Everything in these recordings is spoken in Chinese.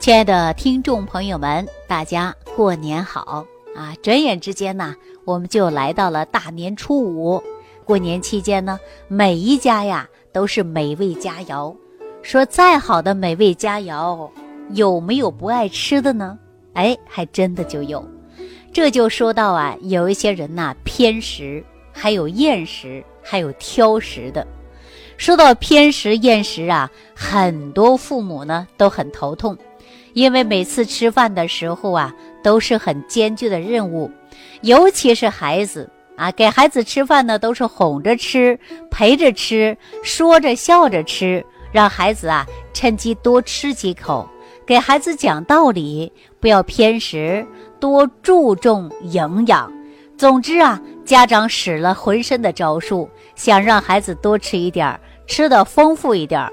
亲爱的听众朋友们，大家过年好啊！转眼之间呢，我们就来到了大年初五。过年期间呢，每一家呀都是美味佳肴。说再好的美味佳肴，有没有不爱吃的呢？哎，还真的就有。这就说到啊，有一些人呐偏食，还有厌食，还有挑食的。说到偏食厌食啊，很多父母呢都很头痛。因为每次吃饭的时候啊，都是很艰巨的任务，尤其是孩子啊，给孩子吃饭呢，都是哄着吃、陪着吃、说着笑着吃，让孩子啊趁机多吃几口，给孩子讲道理，不要偏食，多注重营养。总之啊，家长使了浑身的招数，想让孩子多吃一点，吃的丰富一点，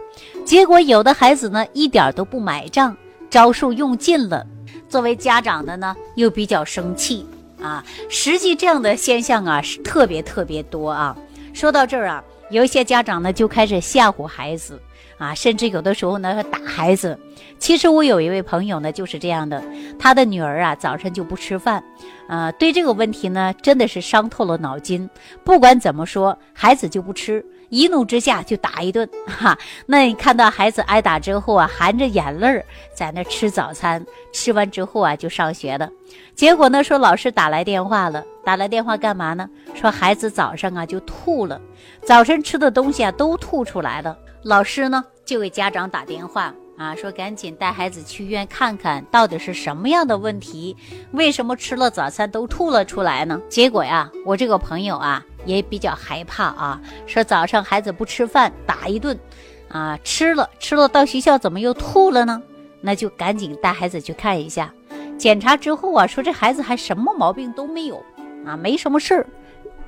结果有的孩子呢，一点都不买账。招数用尽了，作为家长的呢，又比较生气啊。实际这样的现象啊，是特别特别多啊。说到这儿啊，有一些家长呢，就开始吓唬孩子啊，甚至有的时候呢，打孩子。其实我有一位朋友呢，就是这样的，他的女儿啊，早晨就不吃饭，呃，对这个问题呢，真的是伤透了脑筋。不管怎么说，孩子就不吃。一怒之下就打一顿，哈！那你看到孩子挨打之后啊，含着眼泪儿在那吃早餐，吃完之后啊就上学了。结果呢，说老师打来电话了，打来电话干嘛呢？说孩子早上啊就吐了，早晨吃的东西啊都吐出来了。老师呢就给家长打电话啊，说赶紧带孩子去医院看看到底是什么样的问题，为什么吃了早餐都吐了出来呢？结果呀，我这个朋友啊。也比较害怕啊，说早上孩子不吃饭打一顿，啊吃了吃了到学校怎么又吐了呢？那就赶紧带孩子去看一下，检查之后啊，说这孩子还什么毛病都没有啊，没什么事儿，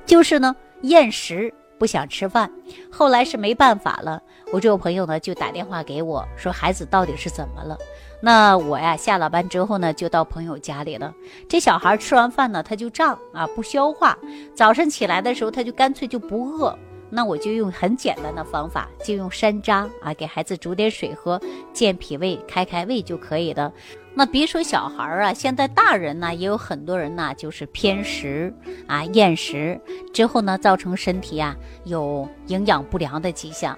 就是呢厌食不想吃饭。后来是没办法了，我这个朋友呢就打电话给我说孩子到底是怎么了。那我呀，下了班之后呢，就到朋友家里了。这小孩吃完饭呢，他就胀啊，不消化。早晨起来的时候，他就干脆就不饿。那我就用很简单的方法，就用山楂啊，给孩子煮点水喝，健脾胃、开开胃就可以了。那别说小孩啊，现在大人呢，也有很多人呢，就是偏食啊、厌食之后呢，造成身体啊有营养不良的迹象。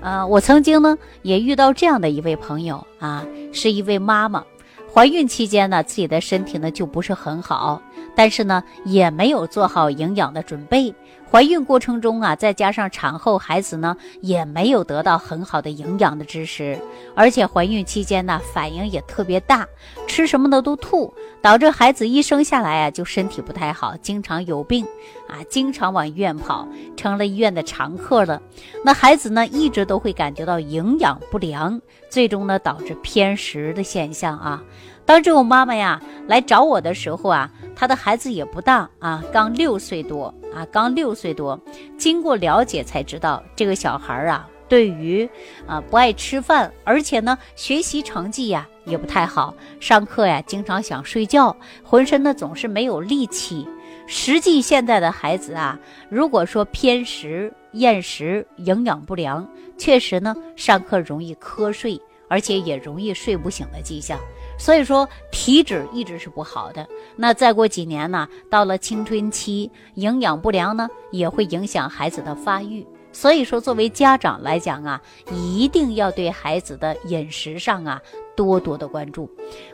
呃，我曾经呢也遇到这样的一位朋友啊，是一位妈妈，怀孕期间呢，自己的身体呢就不是很好，但是呢也没有做好营养的准备。怀孕过程中啊，再加上产后孩子呢也没有得到很好的营养的支持，而且怀孕期间呢反应也特别大，吃什么的都吐，导致孩子一生下来啊就身体不太好，经常有病啊，经常往医院跑，成了医院的常客了。那孩子呢一直都会感觉到营养不良，最终呢导致偏食的现象啊。当这我妈妈呀来找我的时候啊，她的孩子也不大啊，刚六岁多。啊，刚六岁多，经过了解才知道，这个小孩啊，对于啊不爱吃饭，而且呢学习成绩呀也不太好，上课呀经常想睡觉，浑身呢总是没有力气。实际现在的孩子啊，如果说偏食、厌食、营养不良，确实呢上课容易瞌睡，而且也容易睡不醒的迹象。所以说体质一直是不好的，那再过几年呢，到了青春期，营养不良呢也会影响孩子的发育。所以说，作为家长来讲啊，一定要对孩子的饮食上啊多多的关注。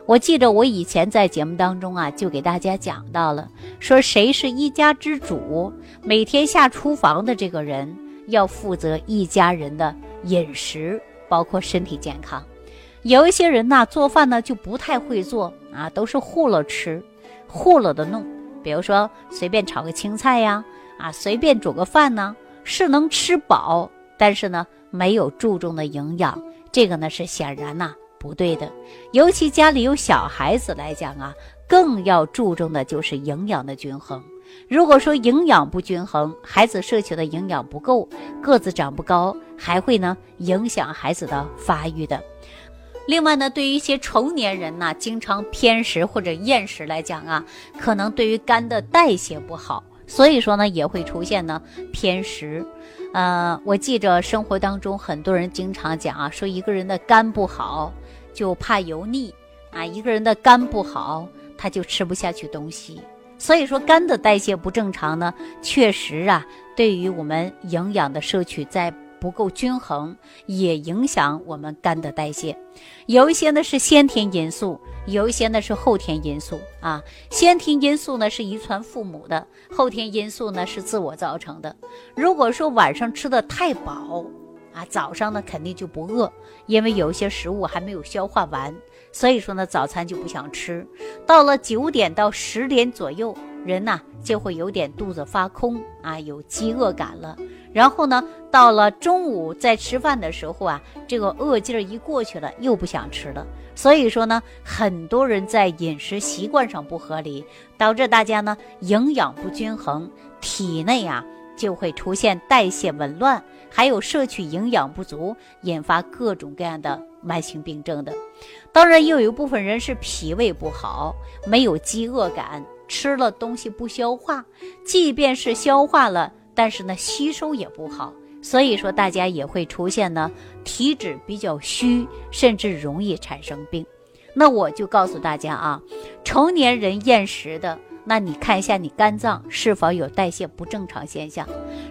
我记着我以前在节目当中啊，就给大家讲到了，说谁是一家之主，每天下厨房的这个人要负责一家人的饮食，包括身体健康。有一些人呐，做饭呢就不太会做啊，都是糊了吃，糊了的弄。比如说随便炒个青菜呀，啊，随便煮个饭呢，是能吃饱，但是呢没有注重的营养，这个呢是显然呐不对的。尤其家里有小孩子来讲啊，更要注重的就是营养的均衡。如果说营养不均衡，孩子摄取的营养不够，个子长不高，还会呢影响孩子的发育的。另外呢，对于一些成年人呢，经常偏食或者厌食来讲啊，可能对于肝的代谢不好，所以说呢，也会出现呢偏食。呃，我记着生活当中很多人经常讲啊，说一个人的肝不好，就怕油腻啊，一个人的肝不好，他就吃不下去东西。所以说，肝的代谢不正常呢，确实啊，对于我们营养的摄取在不够均衡，也影响我们肝的代谢。有一些呢是先天因素，有一些呢是后天因素啊。先天因素呢是遗传父母的，后天因素呢是自我造成的。如果说晚上吃的太饱啊，早上呢肯定就不饿，因为有一些食物还没有消化完。所以说呢，早餐就不想吃，到了九点到十点左右，人呐就会有点肚子发空啊，有饥饿感了。然后呢，到了中午在吃饭的时候啊，这个饿劲儿一过去了，又不想吃了。所以说呢，很多人在饮食习惯上不合理，导致大家呢营养不均衡，体内啊就会出现代谢紊乱，还有摄取营养不足，引发各种各样的慢性病症的。当然，又有一部分人是脾胃不好，没有饥饿感，吃了东西不消化，即便是消化了，但是呢吸收也不好，所以说大家也会出现呢体质比较虚，甚至容易产生病。那我就告诉大家啊，成年人厌食的，那你看一下你肝脏是否有代谢不正常现象。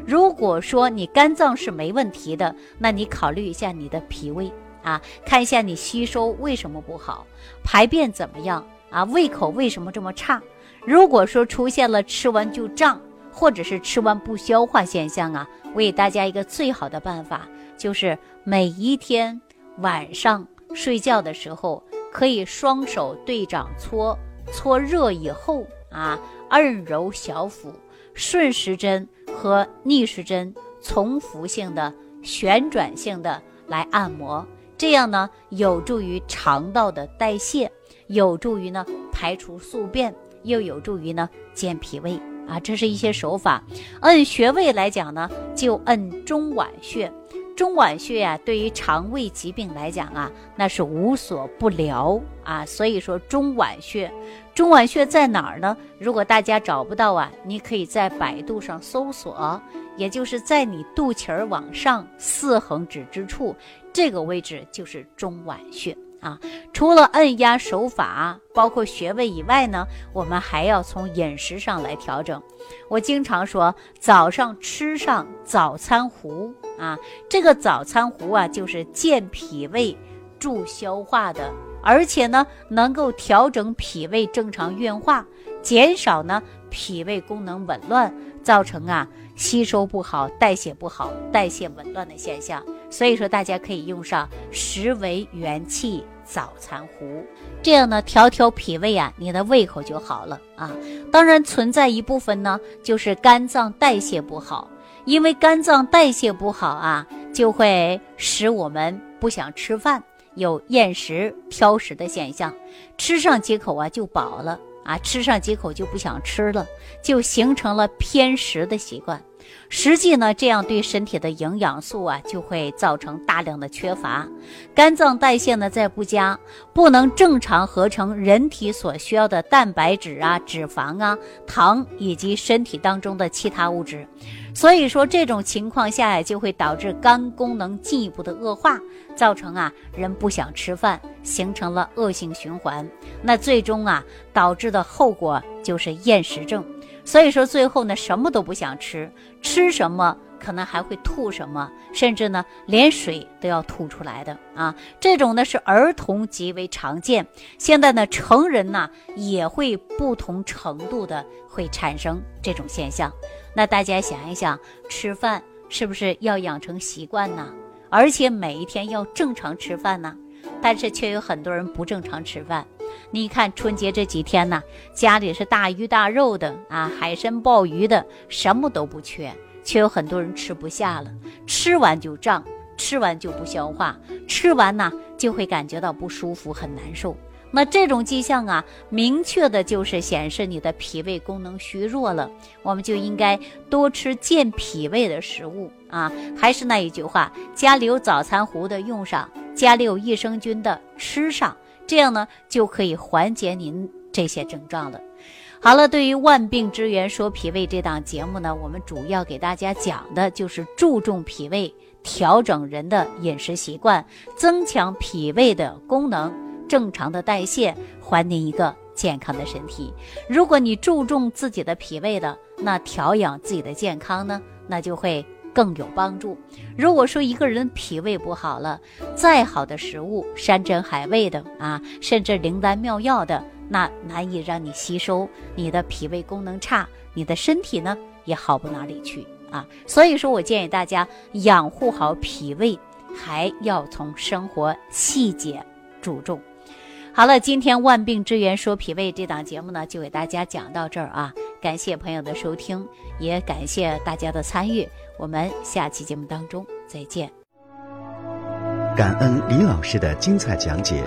如果说你肝脏是没问题的，那你考虑一下你的脾胃。啊，看一下你吸收为什么不好，排便怎么样啊？胃口为什么这么差？如果说出现了吃完就胀，或者是吃完不消化现象啊，我给大家一个最好的办法，就是每一天晚上睡觉的时候，可以双手对掌搓，搓热以后啊，按揉小腹，顺时针和逆时针重复性的、旋转性的来按摩。这样呢，有助于肠道的代谢，有助于呢排除宿便，又有助于呢健脾胃啊。这是一些手法。按穴位来讲呢，就按中脘穴。中脘穴呀，对于肠胃疾病来讲啊，那是无所不疗啊。所以说中脘穴，中脘穴在哪儿呢？如果大家找不到啊，你可以在百度上搜索，也就是在你肚脐儿往上四横指之处。这个位置就是中脘穴啊。除了按压手法，包括穴位以外呢，我们还要从饮食上来调整。我经常说，早上吃上早餐糊啊，这个早餐糊啊，就是健脾胃、助消化的，而且呢，能够调整脾胃正常运化，减少呢脾胃功能紊乱，造成啊吸收不好、代谢不好、代谢紊乱的现象。所以说，大家可以用上十为元气早餐糊，这样呢，调调脾胃啊，你的胃口就好了啊。当然，存在一部分呢，就是肝脏代谢不好，因为肝脏代谢不好啊，就会使我们不想吃饭，有厌食、挑食的现象，吃上几口啊就饱了啊，吃上几口就不想吃了，就形成了偏食的习惯。实际呢，这样对身体的营养素啊，就会造成大量的缺乏，肝脏代谢呢再不佳，不能正常合成人体所需要的蛋白质啊、脂肪啊、糖以及身体当中的其他物质，所以说这种情况下呀，就会导致肝功能进一步的恶化，造成啊人不想吃饭，形成了恶性循环，那最终啊导致的后果就是厌食症。所以说，最后呢，什么都不想吃，吃什么可能还会吐什么，甚至呢，连水都要吐出来的啊！这种呢是儿童极为常见，现在呢，成人呢也会不同程度的会产生这种现象。那大家想一想，吃饭是不是要养成习惯呢？而且每一天要正常吃饭呢？但是却有很多人不正常吃饭。你看春节这几天呢，家里是大鱼大肉的啊，海参鲍鱼的，什么都不缺，却有很多人吃不下了，吃完就胀，吃完就不消化，吃完呢就会感觉到不舒服，很难受。那这种迹象啊，明确的就是显示你的脾胃功能虚弱了，我们就应该多吃健脾胃的食物啊。还是那一句话，家里有早餐糊的用上，家里有益生菌的吃上。这样呢，就可以缓解您这些症状了。好了，对于万病之源说脾胃这档节目呢，我们主要给大家讲的就是注重脾胃，调整人的饮食习惯，增强脾胃的功能，正常的代谢，还您一个健康的身体。如果你注重自己的脾胃的，那调养自己的健康呢，那就会更有帮助。如果说一个人脾胃不好了，再好的食物，山珍海味的啊，甚至灵丹妙药的，那难以让你吸收，你的脾胃功能差，你的身体呢也好不哪里去啊。所以说我建议大家养护好脾胃，还要从生活细节注重。好了，今天万病之源说脾胃这档节目呢，就给大家讲到这儿啊。感谢朋友的收听，也感谢大家的参与。我们下期节目当中再见。感恩李老师的精彩讲解。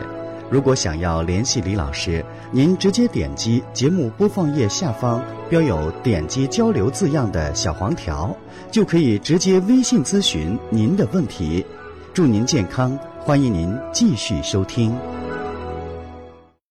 如果想要联系李老师，您直接点击节目播放页下方标有“点击交流”字样的小黄条，就可以直接微信咨询您的问题。祝您健康，欢迎您继续收听。